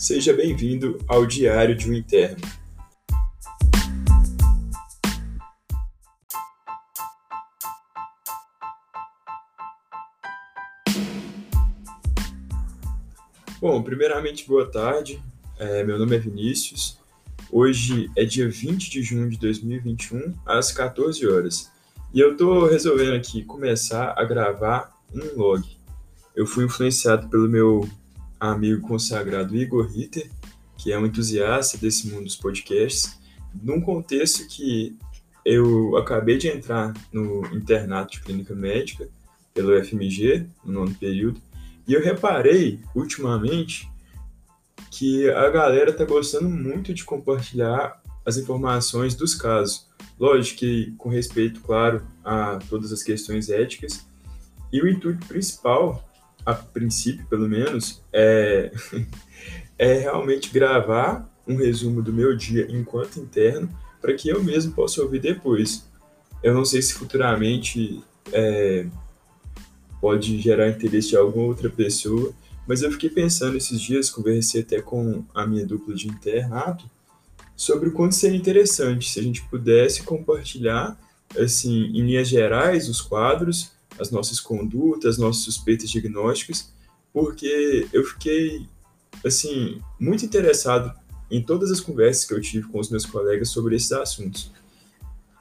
Seja bem-vindo ao Diário de um Interno. Bom, primeiramente, boa tarde. É, meu nome é Vinícius. Hoje é dia 20 de junho de 2021, às 14 horas. E eu estou resolvendo aqui começar a gravar um log. Eu fui influenciado pelo meu amigo consagrado Igor Ritter, que é um entusiasta desse mundo dos podcasts, num contexto que eu acabei de entrar no internato de clínica médica pelo FMG, no nono período, e eu reparei ultimamente que a galera tá gostando muito de compartilhar as informações dos casos. Lógico que com respeito, claro, a todas as questões éticas. E o intuito principal a princípio pelo menos, é, é realmente gravar um resumo do meu dia enquanto interno para que eu mesmo possa ouvir depois. Eu não sei se futuramente é, pode gerar interesse de alguma outra pessoa, mas eu fiquei pensando esses dias, conversei até com a minha dupla de internato, sobre o quanto seria interessante se a gente pudesse compartilhar, assim, em linhas gerais, os quadros as nossas condutas, nossas suspeitas diagnósticas, porque eu fiquei, assim, muito interessado em todas as conversas que eu tive com os meus colegas sobre esses assuntos.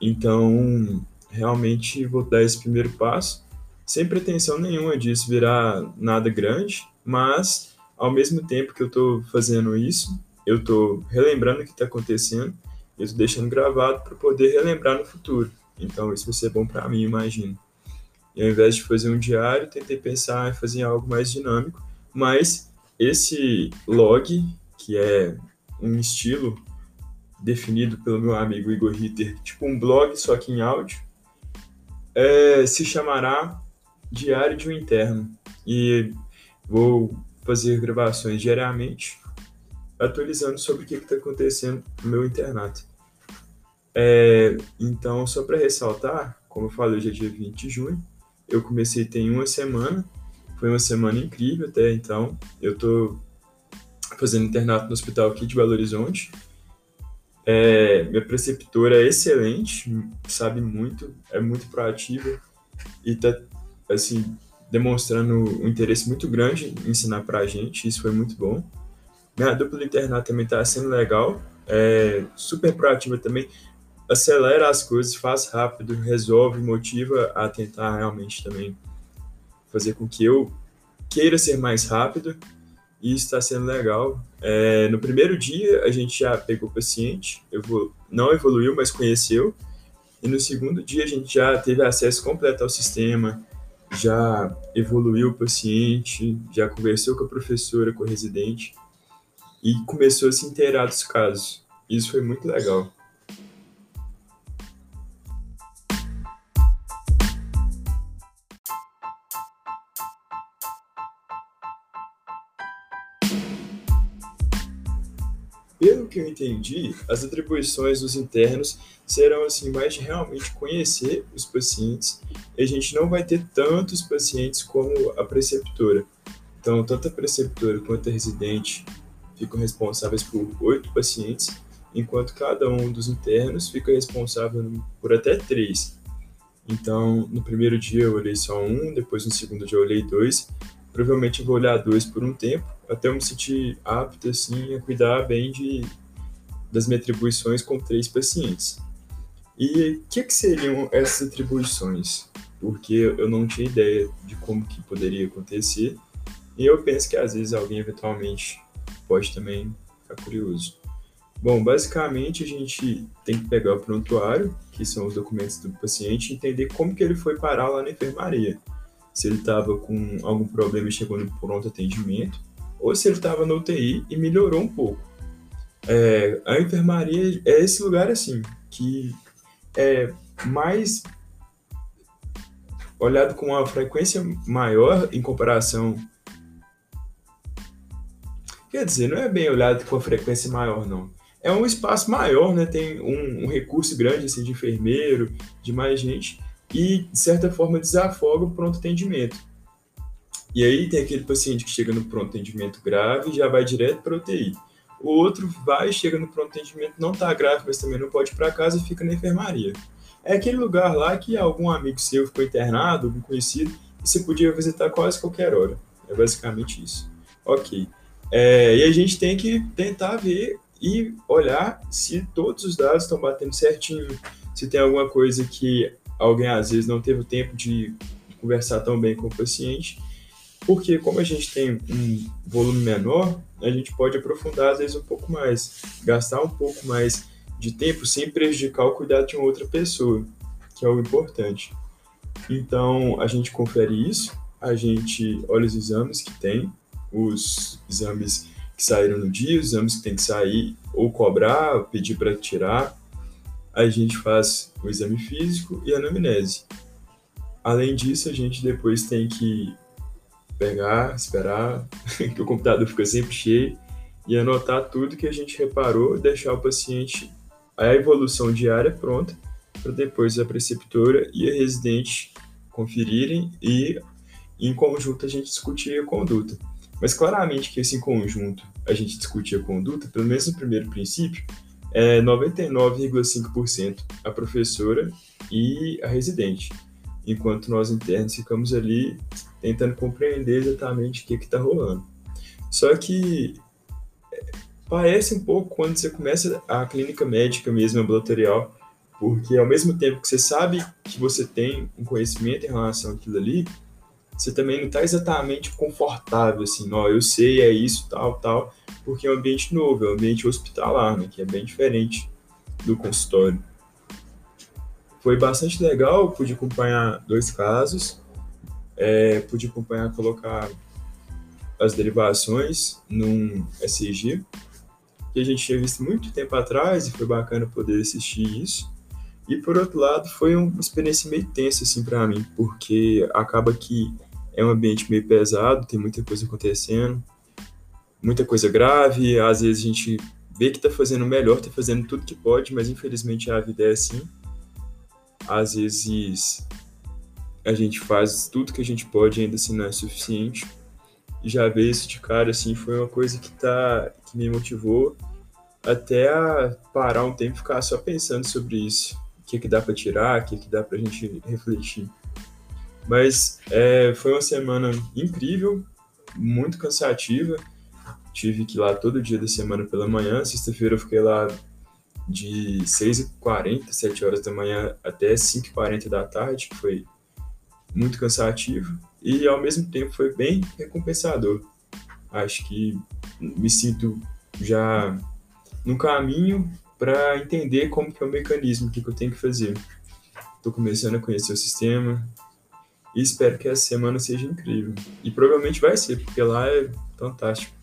Então, realmente vou dar esse primeiro passo, sem pretensão nenhuma disso virar nada grande, mas ao mesmo tempo que eu estou fazendo isso, eu estou relembrando o que está acontecendo, eu estou deixando gravado para poder relembrar no futuro. Então, isso vai ser bom para mim, imagino. E ao invés de fazer um diário, tentei pensar em fazer algo mais dinâmico, mas esse log, que é um estilo definido pelo meu amigo Igor Ritter, tipo um blog, só que em áudio, é, se chamará Diário de um Interno. E vou fazer gravações diariamente, atualizando sobre o que está acontecendo no meu internato. É, então, só para ressaltar, como eu falei, hoje é dia 20 de junho, eu comecei tem uma semana, foi uma semana incrível até então. Eu tô fazendo internato no hospital aqui de Belo Horizonte. É, minha preceptora é excelente, sabe muito, é muito proativa e tá, assim, demonstrando um interesse muito grande em ensinar pra gente, isso foi muito bom. Minha dupla internato também tá sendo legal, é, super proativa também acelera as coisas, faz rápido, resolve, motiva a tentar realmente também fazer com que eu queira ser mais rápido e está sendo legal. É, no primeiro dia a gente já pegou o paciente, evolu não evoluiu, mas conheceu. E no segundo dia a gente já teve acesso completo ao sistema, já evoluiu o paciente, já conversou com a professora, com o residente e começou a se inteirar dos casos. Isso foi muito legal. Eu entendi, as atribuições dos internos serão assim mais de realmente conhecer os pacientes e a gente não vai ter tantos pacientes como a preceptora. Então, tanto a preceptora quanto a residente ficam responsáveis por oito pacientes, enquanto cada um dos internos fica responsável por até três. Então, no primeiro dia eu olhei só um, depois no segundo dia eu olhei dois, provavelmente eu vou olhar dois por um tempo, até eu me sentir apto assim a cuidar bem de das minhas atribuições com três pacientes. E o que, que seriam essas atribuições? Porque eu não tinha ideia de como que poderia acontecer e eu penso que às vezes alguém eventualmente pode também ficar curioso. Bom, basicamente a gente tem que pegar o prontuário, que são os documentos do paciente, e entender como que ele foi parar lá na enfermaria. Se ele estava com algum problema e chegou no pronto atendimento, ou se ele estava no UTI e melhorou um pouco. É, a enfermaria é esse lugar assim, que é mais olhado com uma frequência maior em comparação. Quer dizer, não é bem olhado com uma frequência maior, não. É um espaço maior, né? Tem um, um recurso grande assim, de enfermeiro, de mais gente, e de certa forma desafoga o pronto atendimento. E aí tem aquele paciente que chega no pronto atendimento grave e já vai direto para UTI. O outro vai, chega no pronto atendimento, não está grave, mas também não pode ir para casa e fica na enfermaria. É aquele lugar lá que algum amigo seu ficou internado, algum conhecido, e você podia visitar quase qualquer hora. É basicamente isso. Ok. É, e a gente tem que tentar ver e olhar se todos os dados estão batendo certinho, se tem alguma coisa que alguém às vezes não teve o tempo de conversar tão bem com o paciente, porque como a gente tem um volume menor, a gente pode aprofundar às vezes um pouco mais, gastar um pouco mais de tempo sem prejudicar o cuidado de outra pessoa, que é o importante. Então a gente confere isso, a gente olha os exames que tem, os exames que saíram no dia, os exames que tem que sair ou cobrar, ou pedir para tirar. A gente faz o exame físico e a anamnese. Além disso, a gente depois tem que pegar, esperar que o computador fica sempre cheio e anotar tudo que a gente reparou, deixar o paciente a evolução diária pronta para depois a preceptora e a residente conferirem e em conjunto a gente discutir a conduta. Mas claramente que esse em conjunto a gente discutir a conduta, pelo menos no primeiro princípio, é 99,5% a professora e a residente, enquanto nós internos ficamos ali tentando compreender exatamente o que está rolando. Só que é, parece um pouco quando você começa a clínica médica mesmo, ambulatorial, porque ao mesmo tempo que você sabe que você tem um conhecimento em relação àquilo ali, você também não está exatamente confortável, assim, ó, eu sei, é isso, tal, tal, porque é um ambiente novo, é um ambiente hospitalar, né, que é bem diferente do consultório. Foi bastante legal, pude acompanhar dois casos, é, pude acompanhar colocar as derivações num SIG, que a gente tinha visto muito tempo atrás e foi bacana poder assistir isso. E por outro lado, foi uma experiência meio tensa assim para mim, porque acaba que é um ambiente meio pesado, tem muita coisa acontecendo, muita coisa grave, às vezes a gente vê que tá fazendo o melhor, tá fazendo tudo que pode, mas infelizmente a vida é assim. Às vezes a gente faz tudo que a gente pode, ainda assim não é suficiente. E já ver isso de cara assim foi uma coisa que tá que me motivou até a parar um tempo e ficar só pensando sobre isso. O que, que dá para tirar, o que, que dá para a gente refletir. Mas é, foi uma semana incrível, muito cansativa. Tive que ir lá todo dia da semana pela manhã. Sexta-feira eu fiquei lá de 6h40, 7 horas da manhã até 5h40 da tarde, que foi muito cansativo. E ao mesmo tempo foi bem recompensador. Acho que me sinto já no caminho para entender como que é o mecanismo, o que, que eu tenho que fazer. Estou começando a conhecer o sistema, e espero que essa semana seja incrível. E provavelmente vai ser, porque lá é fantástico.